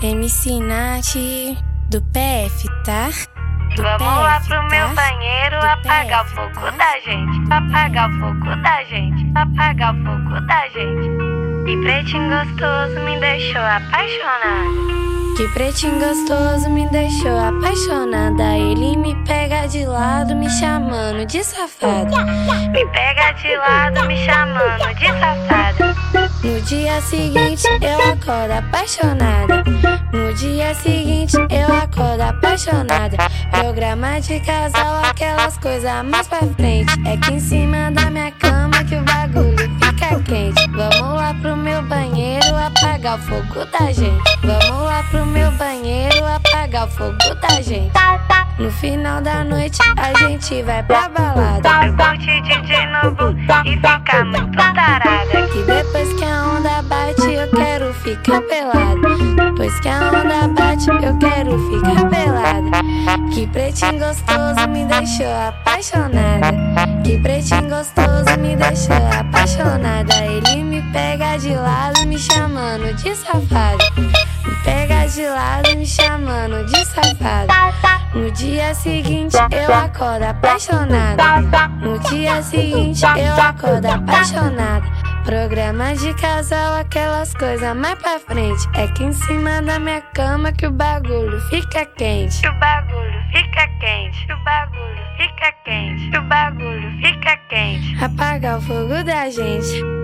MC Nath do PF, tá? Do Vamos PF, lá pro tá? meu banheiro apagar PF, o fogo tá? da gente. Apagar o fogo da gente. Apagar o fogo da gente. E pretinho gostoso me deixou apaixonada. Que pretinho gostoso me deixou apaixonada. Ele me pega de lado, me chamando de safada. Me pega de lado, me chamando de safada. No dia seguinte eu acordo apaixonada. No dia seguinte eu acordo apaixonada. Programa de casal, aquelas coisas mais pra frente. É que em cima da minha cama que o bagulho fica quente. Vamos lá pro meu banheiro apagar o fogo da gente. Vamos lá pro meu banheiro apagar o fogo da gente. No final da noite a gente vai pra balada. Curte de novo e fica muito tarada. Ficar pelado. Depois que a onda bate eu quero ficar pelada. Que pretinho gostoso me deixou apaixonada. Que pretinho gostoso me deixou apaixonada. Ele me pega de lado me chamando de safado pega de lado me chamando de safado. No dia seguinte eu acordo apaixonada. No dia seguinte eu acordo apaixonada. Programa de casal, aquelas coisas mais pra frente. É que em cima da minha cama que o bagulho fica quente. Que o bagulho fica quente. Que o bagulho fica quente. Que o bagulho fica quente. Apagar o fogo da gente.